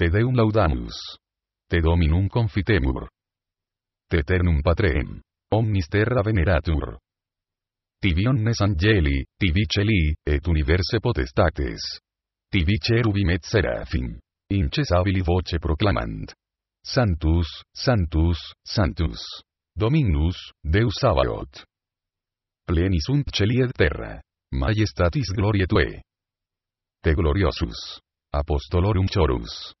te deum laudamus. Te dominum confitemur. Te eternum patrem. Omnis terra veneratur. Tibi omnes angeli, tibi celi, et universe potestates. Tibi cherubim et serafim. Incesabili voce proclamant. Santus, Santus, Santus. Dominus, Deus Sabaoth. Plenis sunt celi et terra. Majestatis gloriae tue. Te gloriosus. Apostolorum chorus.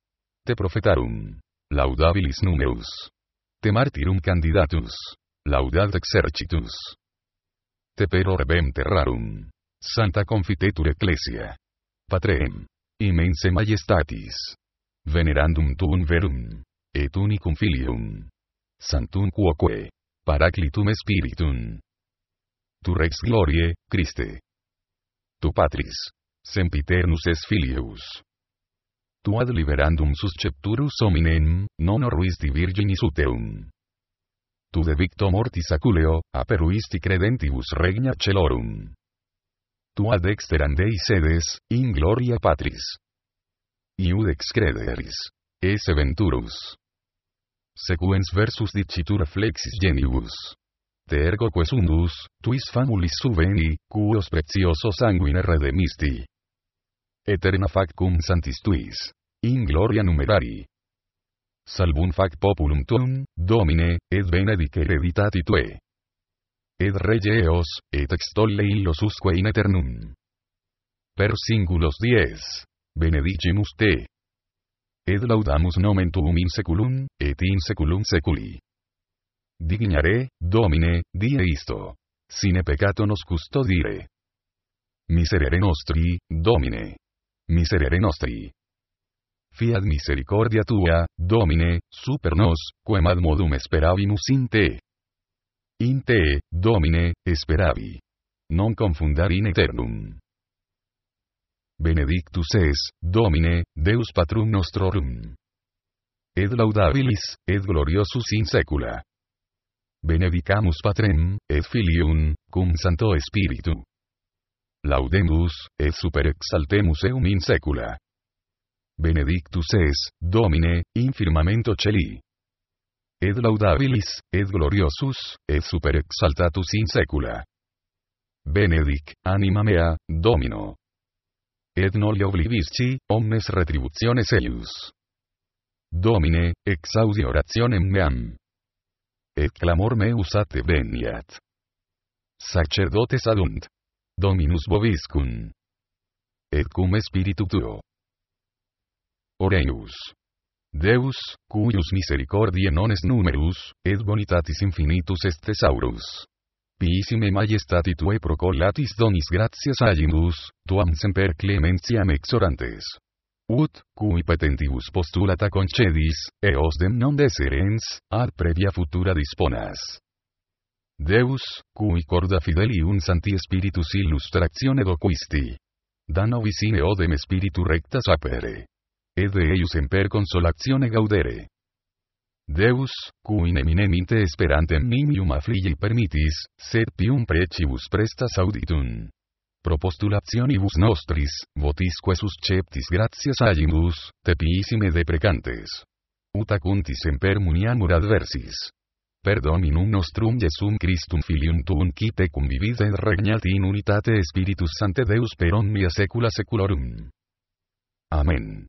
Te profetarum. Laudabilis numeus. Te martyrum candidatus. Laudat exercitus. Te perorebem terrarum. Santa confitetur ecclesia. Patrem. Immense majestatis. Venerandum tuum verum. Et unicum filium. Santum quoque. Paraclitum spiritum. Tu rex gloriae, Christe. Tu patris. Sempiternus es filius. Tu ad liberandum suscepturus hominem, non oruisti virginis uteum. Tu de victo mortis aculeo, aperuisti credentibus regna celorum. Tu ad sedes, in gloria patris. Iudex crederis. Esse venturus. Sequens versus dicitura flexis genibus. Te ergo quesundus, tuis famulis subveni, cuos precioso sanguine redemisti. Eterna fac cum santis tuis. In gloria numerari. Salvum fac populum tuum, domine, et benedic hereditati tue. Et rege eos, et extolle illos usque in eternum. Per singulos dies. Benedicimus te. Et laudamus nomen tuum in seculum, et in seculum seculi. Dignare, Domine, die isto. Sine peccato nos custodire. Miserere nostri, Domine. Miserere nostri. Fiat misericordia tua, Domine, super nos, quem ad modum esperavimus in te. In te, Domine, esperavi. Non confundar in eternum. Benedictus es, Domine, Deus patrum nostrorum. Et laudabilis, et gloriosus in secula. Benedicamus Patrem, et Filium, cum Santo Spiritu. Laudemus, et super exaltemus eum in secula. Benedictus es, Domine, in firmamento celi. Et laudabilis, et gloriosus, et super exaltatus in secula. Benedic, anima mea, Domino. Et noli oblivisci, omnes retributiones eius. Domine, exaudi orationem meam. Et clamor meus a te veniat. Sacerdotes adunt. Dominus boviscum. Et cum spiritu tuo. Oreus. Deus, cuius misericordiae non est numerus, et bonitatis infinitus est thesaurus. Piissime majestati tue procolatis donis gratias agimus, tuam semper clementiam exorantes. Ut, cui petentibus postulata concedis, eos dem non deserens, ad previa futura disponas. Deus, cui corda fidelium santi spiritus illustratione doquisti. Da novicine odem spiritu recta sapere. Et de eius semper consolatione gaudere. Deus, cui eminente esperantem nimium affligi permittis, sed pium precibus prestas auditum. Propostulationibus nostris, votisque susceptis gratias agimus, tepiissime deprecantes. Ut acuntis semper muniamur adversis. Per Dominum nostrum Jesum Christum Filium tuum quite cum vivit et regnat in unitate Spiritus Sancte Deus per omnia saecula saeculorum. Amen.